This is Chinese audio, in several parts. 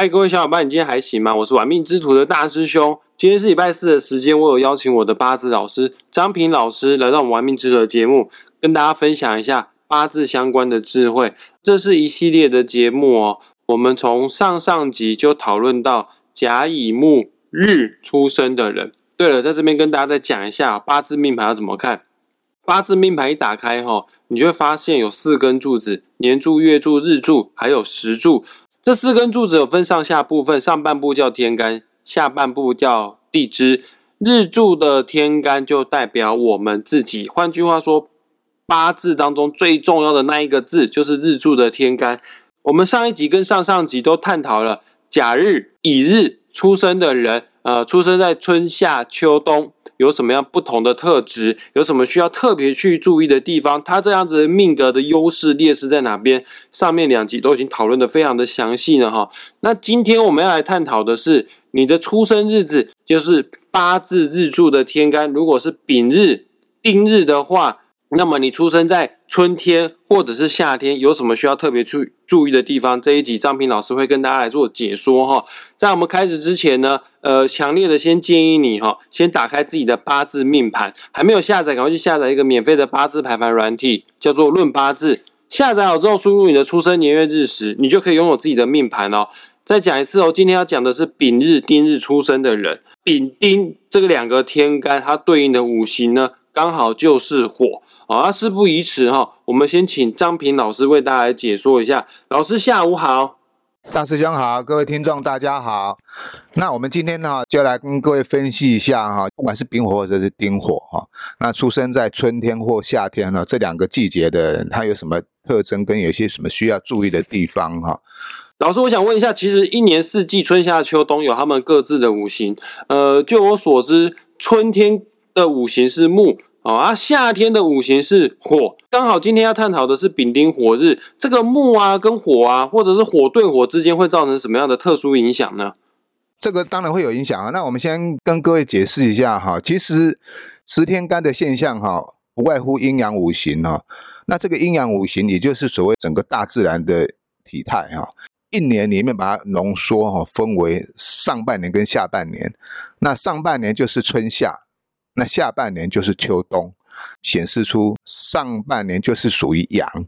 嗨，各位小伙伴，你今天还行吗？我是玩命之徒的大师兄。今天是礼拜四的时间，我有邀请我的八字老师张平老师来到我们玩命之徒的节目，跟大家分享一下八字相关的智慧。这是一系列的节目哦。我们从上上集就讨论到甲乙木日出生的人。对了，在这边跟大家再讲一下八字命盘要怎么看。八字命盘一打开哈，你就会发现有四根柱子：年柱、月柱、日柱，还有时柱。这四根柱子有分上下部分，上半部叫天干，下半部叫地支。日柱的天干就代表我们自己，换句话说，八字当中最重要的那一个字就是日柱的天干。我们上一集跟上上集都探讨了甲日、乙日出生的人，呃，出生在春夏秋冬。有什么样不同的特质？有什么需要特别去注意的地方？他这样子命格的优势劣势在哪边？上面两集都已经讨论的非常的详细了哈。那今天我们要来探讨的是你的出生日子，就是八字日柱的天干，如果是丙日、丁日的话。那么你出生在春天或者是夏天，有什么需要特别去注意的地方？这一集张平老师会跟大家来做解说哈。在我们开始之前呢，呃，强烈的先建议你哈，先打开自己的八字命盘，还没有下载，赶快去下载一个免费的八字排盘软体，叫做《论八字》。下载好之后，输入你的出生年月日时，你就可以拥有自己的命盘哦。再讲一次哦，今天要讲的是丙日、丁日出生的人，丙丁这个两个天干，它对应的五行呢，刚好就是火。好，事不宜迟哈，我们先请张平老师为大家解说一下。老师下午好，大师兄好，各位听众大家好。那我们今天呢，就来跟各位分析一下哈，不管是丙火或者是丁火哈，那出生在春天或夏天呢，这两个季节的人，他有什么特征跟有些什么需要注意的地方哈？老师，我想问一下，其实一年四季春夏秋冬有他们各自的五行，呃，就我所知，春天的五行是木。哦啊，夏天的五行是火，刚好今天要探讨的是丙丁火日，这个木啊跟火啊，或者是火对火之间会造成什么样的特殊影响呢？这个当然会有影响啊。那我们先跟各位解释一下哈，其实十天干的现象哈，不外乎阴阳五行哈。那这个阴阳五行，也就是所谓整个大自然的体态哈。一年里面把它浓缩哈，分为上半年跟下半年。那上半年就是春夏。那下半年就是秋冬，显示出上半年就是属于阳，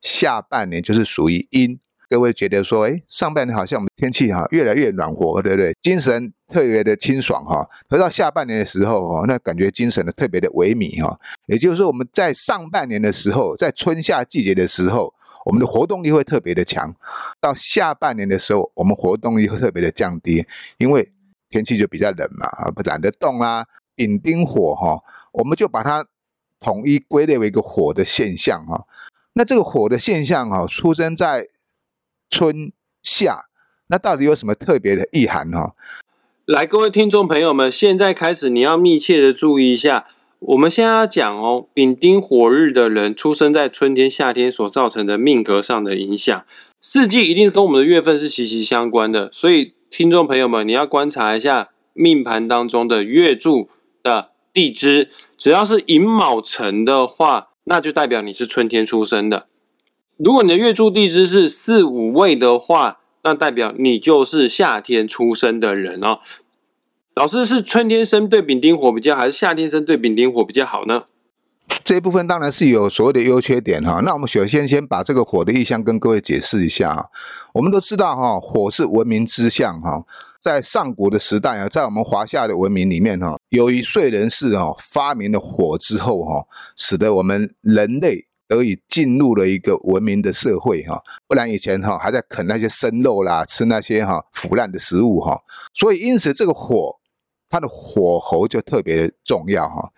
下半年就是属于阴。各位觉得说，哎，上半年好像我们天气哈越来越暖和，对不对？精神特别的清爽哈。可到下半年的时候哈，那感觉精神的特别的萎靡哈。也就是说，我们在上半年的时候，在春夏季节的时候，我们的活动力会特别的强；到下半年的时候，我们活动力会特别的降低，因为天气就比较冷嘛，啊，不懒得动啦。丙丁火哈，我们就把它统一归类为一个火的现象哈。那这个火的现象哈，出生在春夏，那到底有什么特别的意涵哈？来，各位听众朋友们，现在开始你要密切的注意一下，我们现在要讲哦，丙丁火日的人出生在春天、夏天所造成的命格上的影响，四季一定跟我们的月份是息息相关的，所以听众朋友们，你要观察一下命盘当中的月柱。的地支，只要是寅卯辰的话，那就代表你是春天出生的。如果你的月柱地支是四五位的话，那代表你就是夏天出生的人哦。老师是春天生对丙丁火比较，还是夏天生对丙丁火比较好呢？这一部分当然是有所谓的优缺点哈。那我们首先先把这个火的意象跟各位解释一下啊。我们都知道哈，火是文明之象哈。在上古的时代啊，在我们华夏的文明里面哈，由于燧人氏哈发明了火之后哈，使得我们人类得以进入了一个文明的社会哈。不然以前哈还在啃那些生肉啦，吃那些哈腐烂的食物哈。所以因此这个火，它的火候就特别重要哈。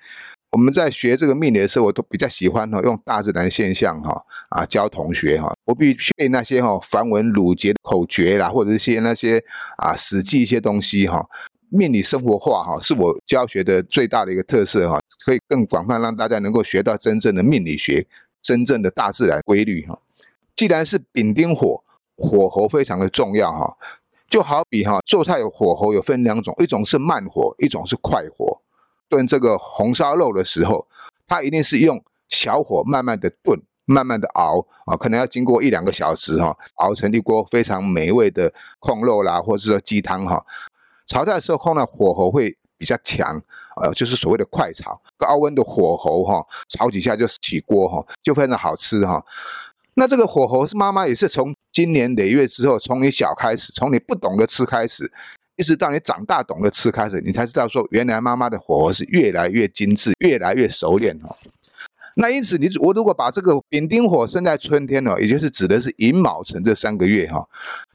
我们在学这个命理的时候，我都比较喜欢哈用大自然现象哈啊教同学哈，不必去背那些哈繁文缛节的口诀啦，或者一些那些啊史记一些东西哈。命理生活化哈是我教学的最大的一个特色哈，可以更广泛让大家能够学到真正的命理学，真正的大自然规律哈。既然是丙丁火，火候非常的重要哈，就好比哈做菜有火候有分两种，一种是慢火，一种是快火。炖这个红烧肉的时候，它一定是用小火慢慢的炖，慢慢的熬啊，可能要经过一两个小时哈，熬成一锅非常美味的控肉啦，或者说鸡汤哈。炒菜的时候，控呢火候会比较强，呃，就是所谓的快炒，高温的火候哈，炒几下就起锅哈，就非常好吃哈。那这个火候是妈妈也是从今年累月之后，从你小开始，从你不懂得吃开始，一直到你长大懂得吃开始，你才知道说，原来妈妈的火候是越来越精致，越来越熟练哈。那因此，你我如果把这个丙丁火生在春天呢，也就是指的是寅卯辰这三个月哈，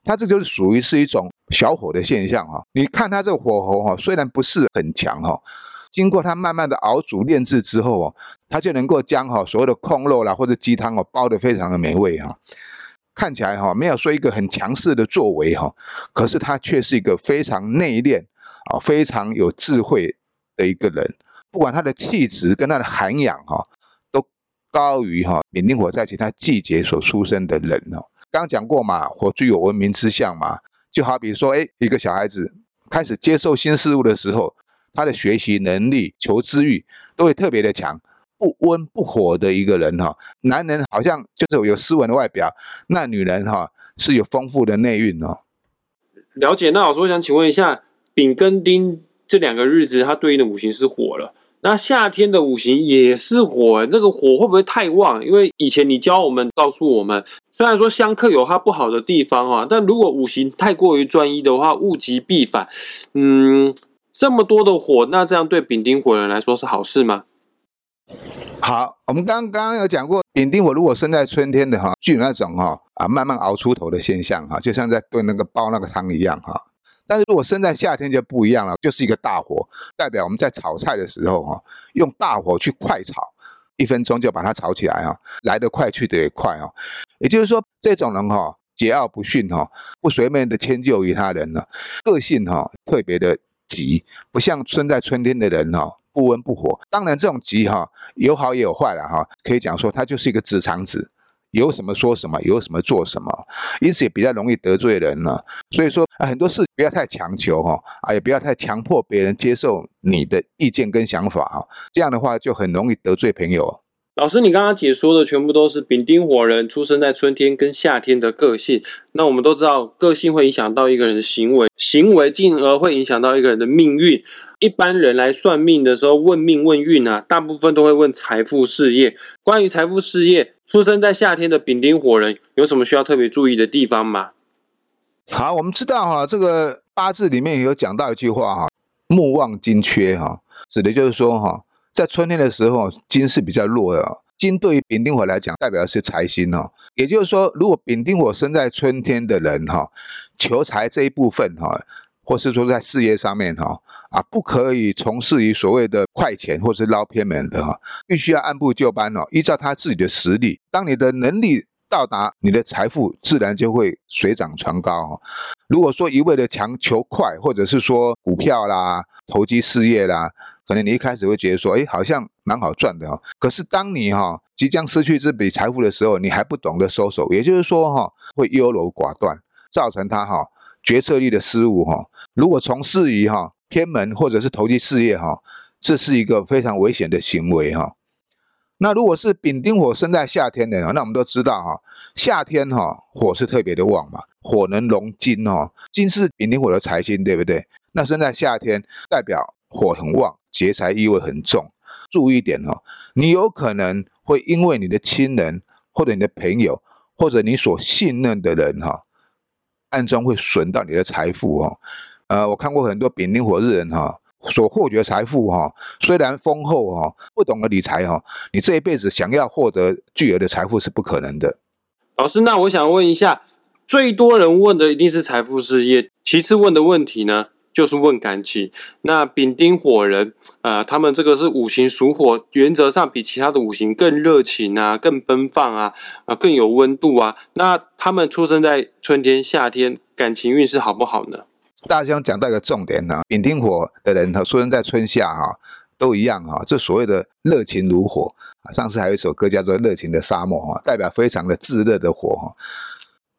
它这就是属于是一种小火的现象哈。你看它这个火候哈，虽然不是很强哈，经过它慢慢的熬煮炼制之后哦，它就能够将哈所谓的控肉啦或者鸡汤哦煲得非常的美味哈。看起来哈没有说一个很强势的作为哈，可是他却是一个非常内敛啊非常有智慧的一个人，不管他的气质跟他的涵养哈。都高于哈丙丁火在其他季节所出生的人哦，刚刚讲过嘛，火具有文明之象嘛，就好比说，哎，一个小孩子开始接受新事物的时候，他的学习能力、求知欲都会特别的强。不温不火的一个人哈，男人好像就是有斯文的外表，那女人哈是有丰富的内蕴哦。了解，那老师我想请问一下，丙跟丁这两个日子，它对应的五行是火了。那夏天的五行也是火，这个火会不会太旺？因为以前你教我们告诉我们，虽然说相克有它不好的地方哈，但如果五行太过于专一的话，物极必反。嗯，这么多的火，那这样对丙丁火人来说是好事吗？好，我们刚刚有讲过，丙丁火如果生在春天的哈，具有那种哈啊慢慢熬出头的现象哈，就像在炖那个煲那个汤一样哈。但是如果生在夏天就不一样了，就是一个大火，代表我们在炒菜的时候哈，用大火去快炒，一分钟就把它炒起来哈，来得快去得也快哈。也就是说，这种人哈，桀骜不驯哈，不随便的迁就于他人呢，个性哈特别的急，不像生在春天的人哈，不温不火。当然这种急哈，有好也有坏了哈，可以讲说他就是一个直肠子。有什么说什么，有什么做什么，因此也比较容易得罪人了。所以说啊，很多事不要太强求哈，啊，也不要太强迫别人接受你的意见跟想法哈，这样的话就很容易得罪朋友。老师，你刚刚解说的全部都是丙丁火人出生在春天跟夏天的个性。那我们都知道，个性会影响到一个人的行为，行为进而会影响到一个人的命运。一般人来算命的时候，问命问运啊，大部分都会问财富事业。关于财富事业，出生在夏天的丙丁火人有什么需要特别注意的地方吗？好，我们知道哈，这个八字里面有讲到一句话哈，木旺金缺哈，指的就是说哈。在春天的时候，金是比较弱的。金对于丙丁火来讲，代表的是财星哦。也就是说，如果丙丁火生在春天的人哈，求财这一部分哈，或是说在事业上面哈，啊，不可以从事于所谓的快钱或是捞偏门的哈，必须要按部就班哦，依照他自己的实力。当你的能力到达，你的财富自然就会水涨船高哈。如果说一味的强求快，或者是说股票啦、投机事业啦。可能你一开始会觉得说，哎，好像蛮好赚的哦。可是当你哈即将失去这笔财富的时候，你还不懂得收手，也就是说哈，会优柔寡断，造成他哈决策力的失误哈。如果从事于哈偏门或者是投机事业哈，这是一个非常危险的行为哈。那如果是丙丁火生在夏天的，那我们都知道哈，夏天哈火是特别的旺嘛，火能融金哦，金是丙丁火的财星，对不对？那生在夏天代表火很旺。劫财意味很重，注意一点哈，你有可能会因为你的亲人或者你的朋友或者你所信任的人哈，暗中会损到你的财富哦。呃，我看过很多丙丁火日人哈，所获得财富哈，虽然丰厚哈，不懂得理财哈，你这一辈子想要获得巨额的财富是不可能的。老师，那我想问一下，最多人问的一定是财富事业，其次问的问题呢？就是问感情，那丙丁火人，呃，他们这个是五行属火，原则上比其他的五行更热情啊，更奔放啊，啊，更有温度啊。那他们出生在春天、夏天，感情运势好不好呢？大家讲到一个重点呢，丙丁火的人哈，出生在春夏哈，都一样哈，这所谓的热情如火啊。上次还有一首歌叫做《热情的沙漠》哈，代表非常的炙热的火哈。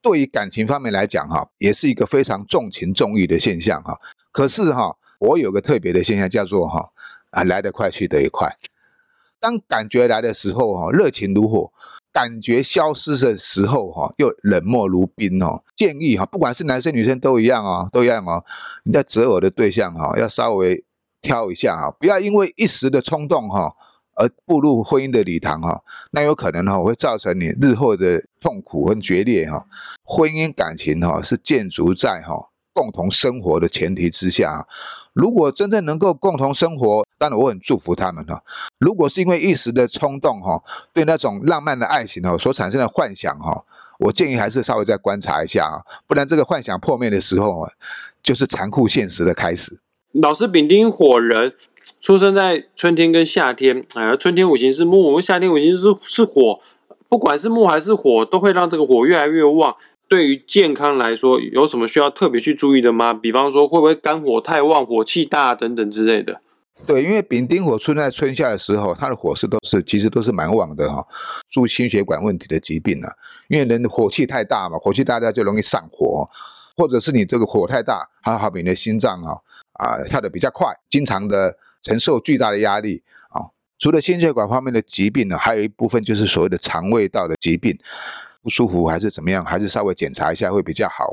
对于感情方面来讲哈，也是一个非常重情重义的现象哈。可是哈，我有个特别的现象，叫做哈啊来得快去得也快。当感觉来的时候哈，热情如火，感觉消失的时候哈，又冷漠如冰哦。建议哈，不管是男生女生都一样哦，都一样哦。你在择偶的对象哈，要稍微挑一下哈，不要因为一时的冲动哈。而步入婚姻的礼堂哈，那有可能哈会造成你日后的痛苦和决裂哈。婚姻感情哈是建筑在哈共同生活的前提之下，如果真正能够共同生活，当然我很祝福他们哈。如果是因为一时的冲动哈，对那种浪漫的爱情哈所产生的幻想哈，我建议还是稍微再观察一下啊，不然这个幻想破灭的时候啊，就是残酷现实的开始。老师丙丁火人。出生在春天跟夏天，哎，春天五行是木，夏天五行是是火，不管是木还是火，都会让这个火越来越旺。对于健康来说，有什么需要特别去注意的吗？比方说，会不会肝火太旺、火气大等等之类的？对，因为丙丁火出在春夏的时候，它的火势都是其实都是蛮旺的哈，助心血管问题的疾病啊。因为人的火气太大嘛，火气大家就容易上火，或者是你这个火太大，还好比你的心脏哈啊跳得比较快，经常的。承受巨大的压力啊！除了心血管方面的疾病呢，还有一部分就是所谓的肠胃道的疾病，不舒服还是怎么样，还是稍微检查一下会比较好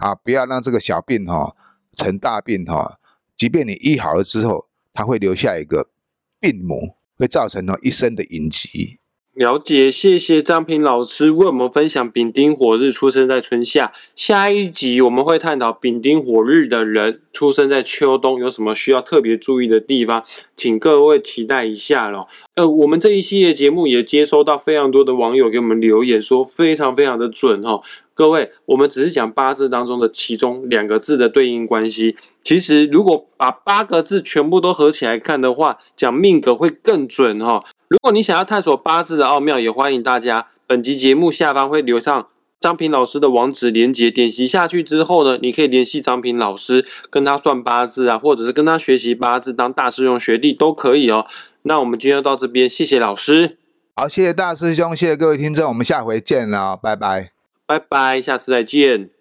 啊！啊，不要让这个小病哈成大病哈，即便你医好了之后，它会留下一个病魔，会造成呢一生的隐疾。了解，谢谢张平老师为我们分享丙丁火日出生在春夏。下一集我们会探讨丙丁火日的人出生在秋冬有什么需要特别注意的地方，请各位期待一下咯。呃，我们这一系列节目也接收到非常多的网友给我们留言，说非常非常的准哈。各位，我们只是讲八字当中的其中两个字的对应关系，其实如果把八个字全部都合起来看的话，讲命格会更准哈。如果你想要探索八字的奥妙，也欢迎大家。本集节目下方会留上张平老师的网址连接，点击下去之后呢，你可以联系张平老师，跟他算八字啊，或者是跟他学习八字，当大师兄学弟都可以哦。那我们今天就到这边，谢谢老师。好，谢谢大师兄，谢谢各位听众，我们下回见了，拜拜，拜拜，下次再见。